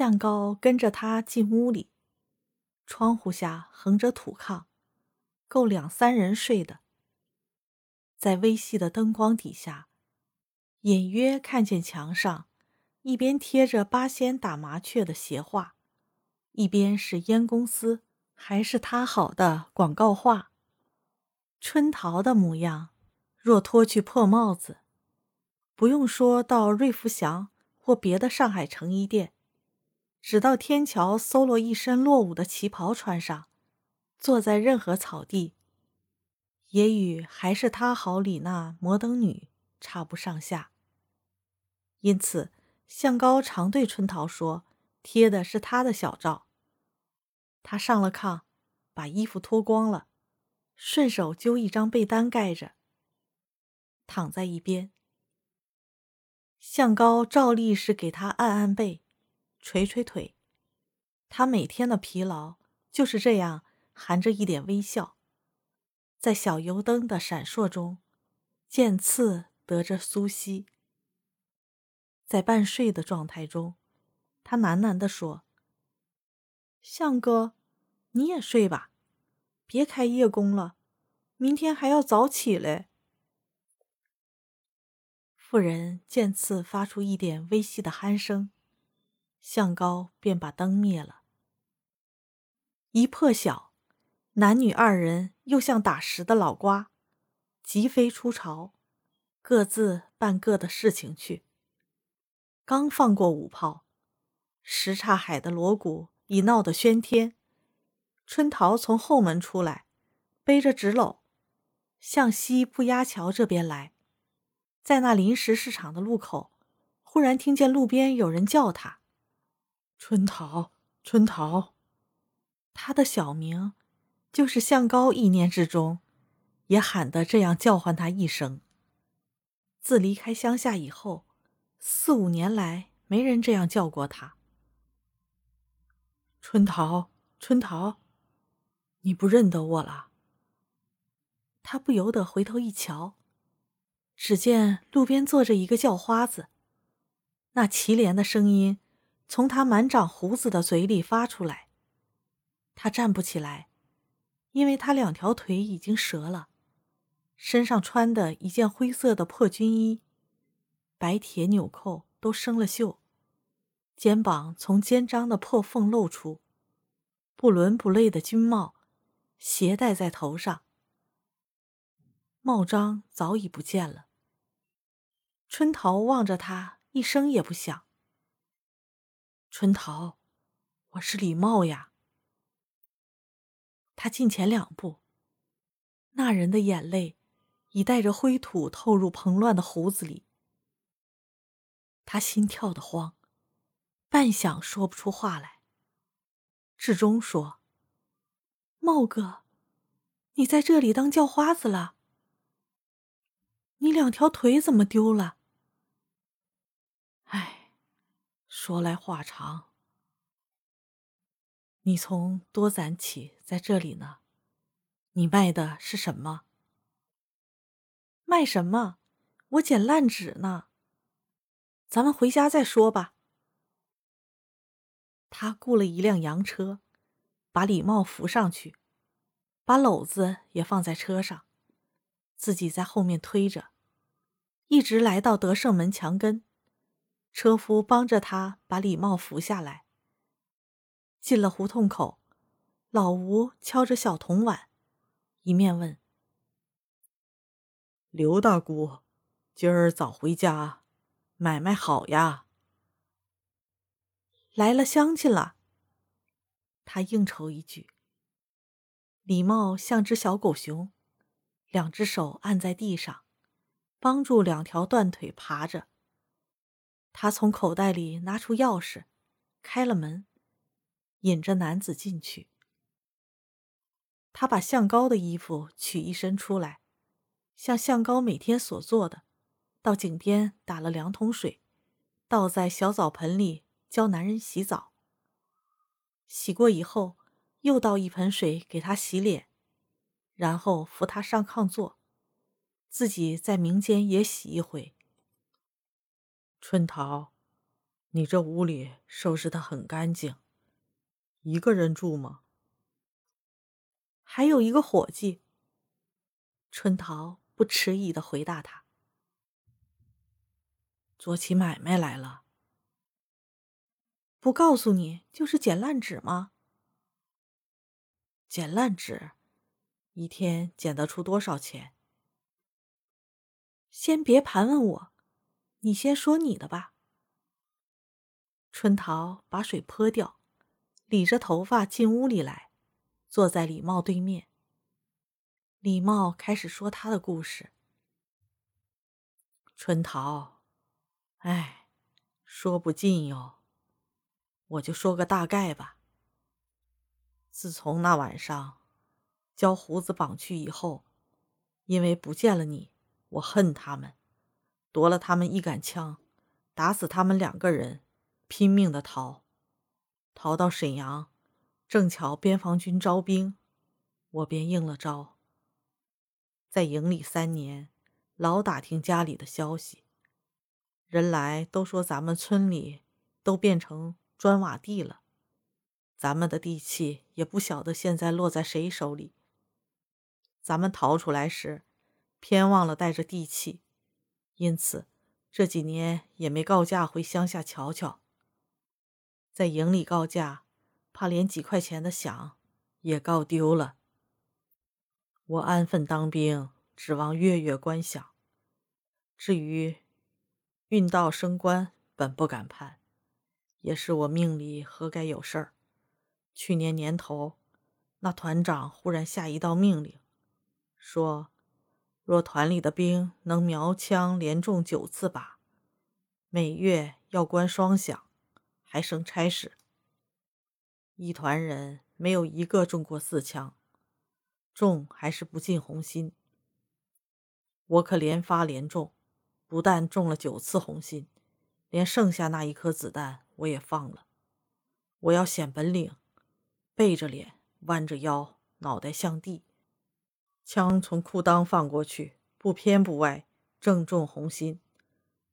向高跟着他进屋里，窗户下横着土炕，够两三人睡的。在微细的灯光底下，隐约看见墙上一边贴着八仙打麻雀的斜画，一边是烟公司还是他好的广告画。春桃的模样，若脱去破帽子，不用说到瑞福祥或别的上海成衣店。只到天桥搜罗一身落伍的旗袍穿上，坐在任何草地，也与还是他好里那摩登女差不上下。因此，向高常对春桃说：“贴的是他的小照。”他上了炕，把衣服脱光了，顺手揪一张被单盖着，躺在一边。向高照例是给他按按背。捶捶腿，他每天的疲劳就是这样，含着一点微笑，在小油灯的闪烁中，渐次得着苏息。在半睡的状态中，他喃喃地说：“向哥，你也睡吧，别开夜工了，明天还要早起嘞。”妇人渐次发出一点微细的鼾声。向高便把灯灭了。一破晓，男女二人又像打石的老瓜，急飞出巢，各自办各的事情去。刚放过五炮，什刹海的锣鼓已闹得喧天。春桃从后门出来，背着纸篓，向西不压桥这边来。在那临时市场的路口，忽然听见路边有人叫他。春桃，春桃，他的小名，就是向高一年之中，也喊得这样叫唤他一声。自离开乡下以后，四五年来没人这样叫过他。春桃，春桃，你不认得我了？他不由得回头一瞧，只见路边坐着一个叫花子，那凄怜的声音。从他满长胡子的嘴里发出来。他站不起来，因为他两条腿已经折了，身上穿的一件灰色的破军衣，白铁纽扣都生了锈，肩膀从肩章的破缝露出，不伦不类的军帽斜戴在头上，帽章早已不见了。春桃望着他，一声也不响。春桃，我是李茂呀。他近前两步，那人的眼泪已带着灰土透入蓬乱的胡子里。他心跳的慌，半晌说不出话来。至终说：“茂哥，你在这里当叫花子了？你两条腿怎么丢了？”哎说来话长，你从多攒起在这里呢？你卖的是什么？卖什么？我捡烂纸呢。咱们回家再说吧。他雇了一辆洋车，把李茂扶上去，把篓子也放在车上，自己在后面推着，一直来到德胜门墙根。车夫帮着他把李茂扶下来。进了胡同口，老吴敲着小铜碗，一面问：“刘大姑，今儿早回家，买卖好呀？”来了乡亲了。他应酬一句。李茂像只小狗熊，两只手按在地上，帮助两条断腿爬着。他从口袋里拿出钥匙，开了门，引着男子进去。他把向高的衣服取一身出来，像向高每天所做的，到井边打了两桶水，倒在小澡盆里教男人洗澡。洗过以后，又倒一盆水给他洗脸，然后扶他上炕坐，自己在明间也洗一回。春桃，你这屋里收拾的很干净，一个人住吗？还有一个伙计。春桃不迟疑的回答他：“做起买卖来了。不告诉你，就是捡烂纸吗？捡烂纸，一天捡得出多少钱？先别盘问我，你先说你的吧。”春桃把水泼掉，理着头发进屋里来，坐在李茂对面。李茂开始说他的故事。春桃，哎，说不尽哟。我就说个大概吧。自从那晚上将胡子绑去以后，因为不见了你，我恨他们，夺了他们一杆枪，打死他们两个人。拼命的逃，逃到沈阳，正巧边防军招兵，我便应了招。在营里三年，老打听家里的消息，人来都说咱们村里都变成砖瓦地了，咱们的地契也不晓得现在落在谁手里。咱们逃出来时，偏忘了带着地契，因此这几年也没告假回乡下瞧瞧。在营里告假，怕连几块钱的饷也告丢了。我安分当兵，指望月月官饷。至于运道升官，本不敢盼，也是我命里何该有事儿。去年年头，那团长忽然下一道命令，说若团里的兵能瞄枪连中九次靶，每月要关双饷。还剩差事，一团人没有一个中过四枪，中还是不进红心。我可连发连中，不但中了九次红心，连剩下那一颗子弹我也放了。我要显本领，背着脸，弯着腰，脑袋向地，枪从裤裆放过去，不偏不歪，正中红心。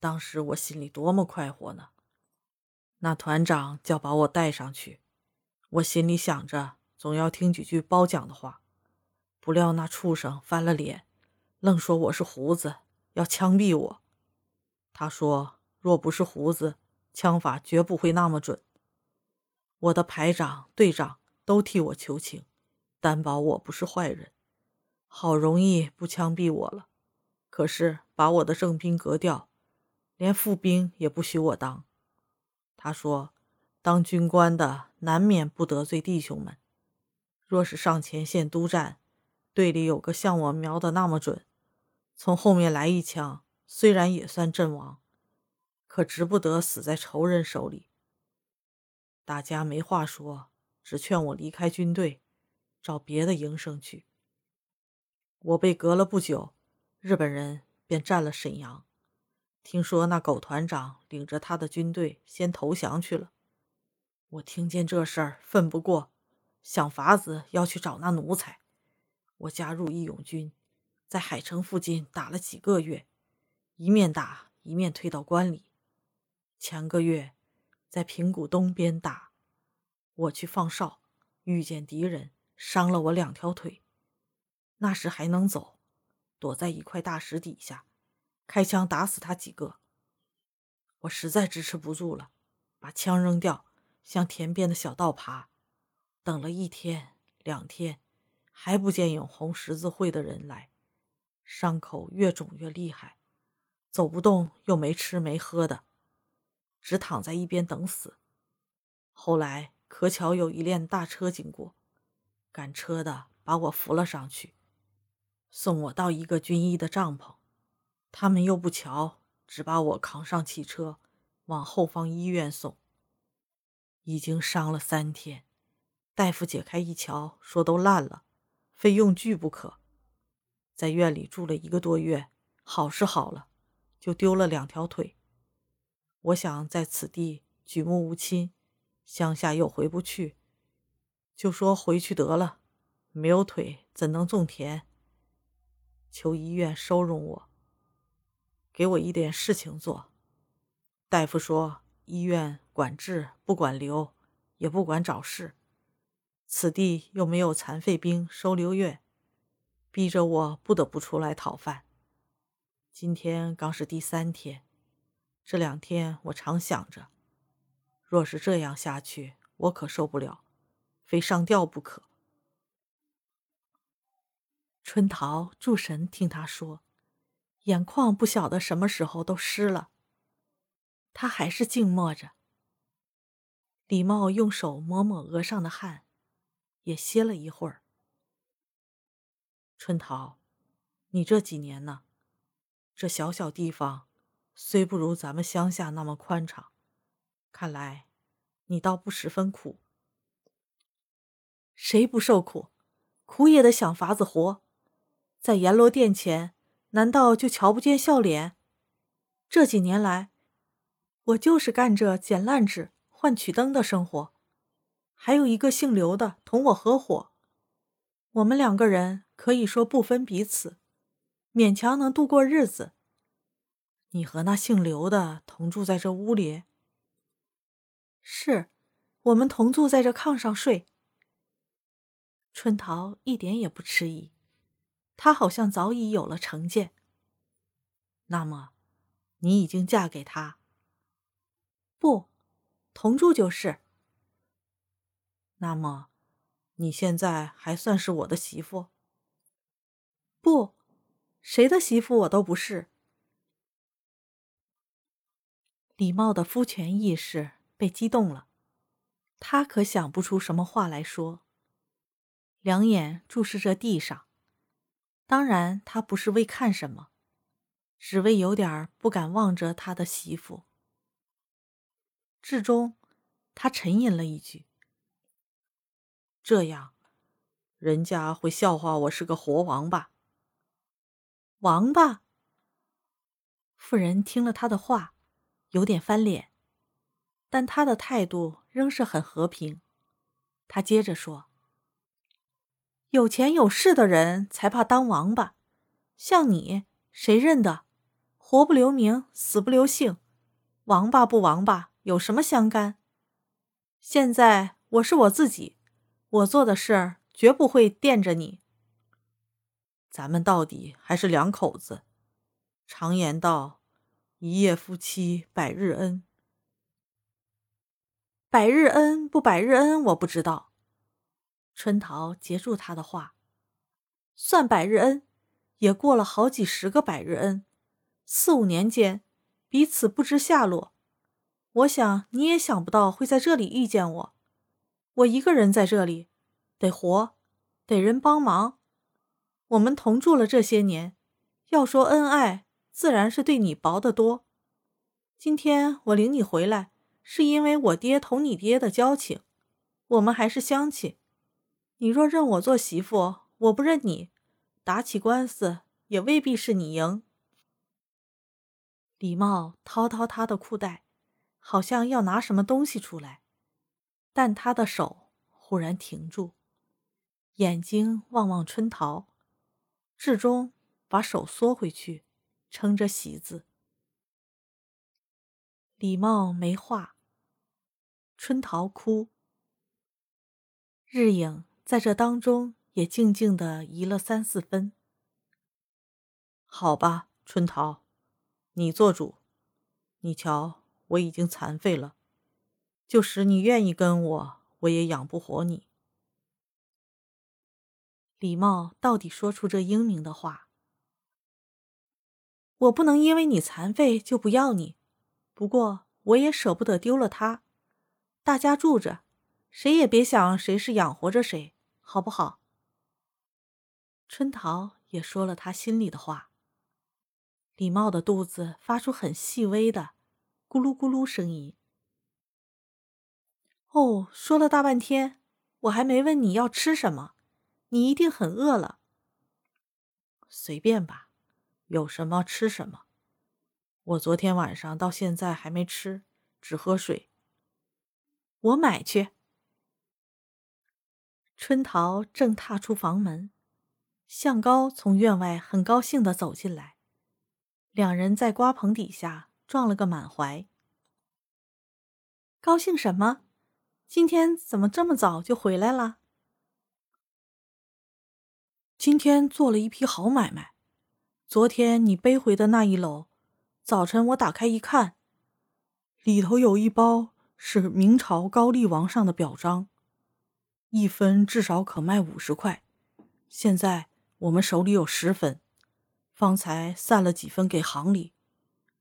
当时我心里多么快活呢！那团长叫把我带上去，我心里想着总要听几句褒奖的话，不料那畜生翻了脸，愣说我是胡子，要枪毙我。他说若不是胡子，枪法绝不会那么准。我的排长、队长都替我求情，担保我不是坏人，好容易不枪毙我了，可是把我的正兵革掉，连副兵也不许我当。他说：“当军官的难免不得罪弟兄们。若是上前线督战，队里有个像我瞄的那么准，从后面来一枪，虽然也算阵亡，可值不得死在仇人手里。大家没话说，只劝我离开军队，找别的营生去。我被革了不久，日本人便占了沈阳。”听说那狗团长领着他的军队先投降去了，我听见这事儿愤不过，想法子要去找那奴才。我加入义勇军，在海城附近打了几个月，一面打一面退到关里。前个月在平谷东边打，我去放哨，遇见敌人，伤了我两条腿。那时还能走，躲在一块大石底下。开枪打死他几个，我实在支持不住了，把枪扔掉，向田边的小道爬。等了一天两天，还不见有红十字会的人来，伤口越肿越厉害，走不动又没吃没喝的，只躺在一边等死。后来可巧有一辆大车经过，赶车的把我扶了上去，送我到一个军医的帐篷。他们又不瞧，只把我扛上汽车，往后方医院送。已经伤了三天，大夫解开一瞧，说都烂了，非用锯不可。在院里住了一个多月，好是好了，就丢了两条腿。我想在此地举目无亲，乡下又回不去，就说回去得了。没有腿怎能种田？求医院收容我。给我一点事情做，大夫说医院管治，不管留，也不管找事。此地又没有残废兵收留院，逼着我不得不出来讨饭。今天刚是第三天，这两天我常想着，若是这样下去，我可受不了，非上吊不可。春桃注神听他说，眼眶不晓得什么时候都湿了。他还是静默着。李茂用手抹抹额上的汗，也歇了一会儿。春桃，你这几年呢？这小小地方，虽不如咱们乡下那么宽敞，看来你倒不十分苦。谁不受苦？苦也得想法子活。在阎罗殿前，难道就瞧不见笑脸？这几年来，我就是干着捡烂纸、换曲灯的生活。还有一个姓刘的同我合伙，我们两个人可以说不分彼此，勉强能度过日子。你和那姓刘的同住在这屋里？是，我们同住在这炕上睡。春桃一点也不迟疑。他好像早已有了成见。那么，你已经嫁给他？不，同住就是。那么，你现在还算是我的媳妇？不，谁的媳妇我都不是。李茂的夫权意识被激动了，他可想不出什么话来说，两眼注视着地上。当然，他不是为看什么，只为有点不敢望着他的媳妇。至终，他沉吟了一句：“这样，人家会笑话我是个活王八。”王八。妇人听了他的话，有点翻脸，但他的态度仍是很和平。他接着说。有钱有势的人才怕当王八，像你谁认得？活不留名，死不留姓，王八不王八有什么相干？现在我是我自己，我做的事儿绝不会惦着你。咱们到底还是两口子，常言道：“一夜夫妻百日恩。”百日恩不百日恩，我不知道。春桃截住他的话：“算百日恩，也过了好几十个百日恩，四五年间，彼此不知下落。我想你也想不到会在这里遇见我。我一个人在这里，得活，得人帮忙。我们同住了这些年，要说恩爱，自然是对你薄得多。今天我领你回来，是因为我爹同你爹的交情，我们还是乡亲。”你若认我做媳妇，我不认你，打起官司也未必是你赢。李茂掏掏他的裤袋，好像要拿什么东西出来，但他的手忽然停住，眼睛望望春桃，至终把手缩回去，撑着席子。李茂没话，春桃哭，日影。在这当中，也静静的移了三四分。好吧，春桃，你做主。你瞧，我已经残废了，就使你愿意跟我，我也养不活你。李茂到底说出这英明的话。我不能因为你残废就不要你，不过我也舍不得丢了他。大家住着。谁也别想谁是养活着谁，好不好？春桃也说了他心里的话。李茂的肚子发出很细微的咕噜咕噜声音。哦，说了大半天，我还没问你要吃什么，你一定很饿了。随便吧，有什么吃什么。我昨天晚上到现在还没吃，只喝水。我买去。春桃正踏出房门，向高从院外很高兴地走进来，两人在瓜棚底下撞了个满怀。高兴什么？今天怎么这么早就回来了？今天做了一批好买卖。昨天你背回的那一篓，早晨我打开一看，里头有一包是明朝高丽王上的表彰，一分至少可卖五十块。现在我们手里有十分，方才散了几分给行里，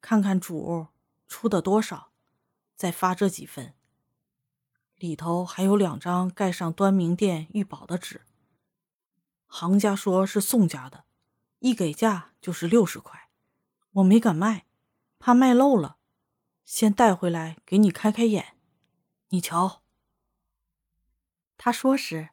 看看主出的多少，再发这几分。里头还有两张盖上端明殿御宝的纸。行家说是宋家的，一给价就是六十块，我没敢卖，怕卖漏了，先带回来给你开开眼。你瞧。他说时，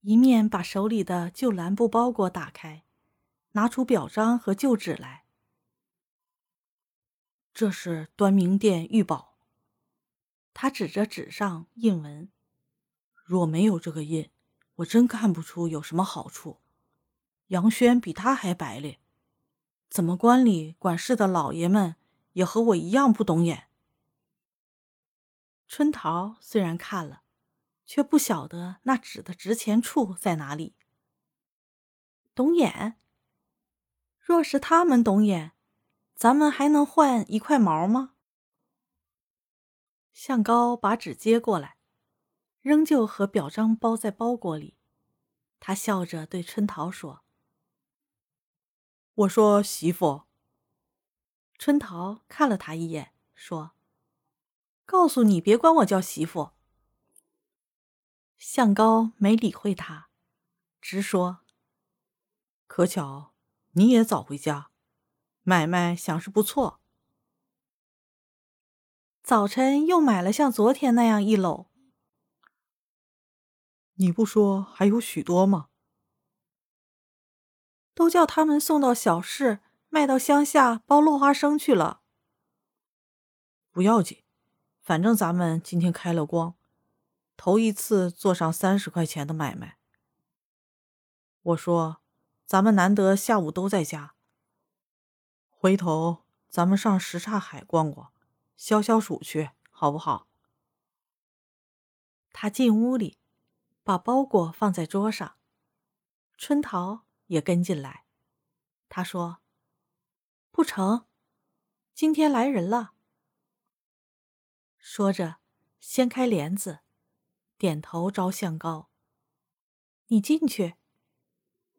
一面把手里的旧蓝布包裹打开，拿出表彰和旧纸来。这是端明殿御宝。他指着纸上印文，若没有这个印。我真看不出有什么好处。杨轩比他还白咧，怎么官里管事的老爷们也和我一样不懂眼？春桃虽然看了，却不晓得那纸的值钱处在哪里。懂眼？若是他们懂眼，咱们还能换一块毛吗？向高把纸接过来。仍旧和表彰包在包裹里，他笑着对春桃说：“我说媳妇。”春桃看了他一眼，说：“告诉你，别管我叫媳妇。”向高没理会他，直说：“可巧你也早回家，买卖想是不错。早晨又买了像昨天那样一篓。”你不说还有许多吗？都叫他们送到小市，卖到乡下包落花生去了。不要紧，反正咱们今天开了光，头一次做上三十块钱的买卖。我说，咱们难得下午都在家，回头咱们上什刹海逛逛，消消暑去，好不好？他进屋里。把包裹放在桌上，春桃也跟进来。他说：“不成，今天来人了。”说着，掀开帘子，点头招向高：“你进去。”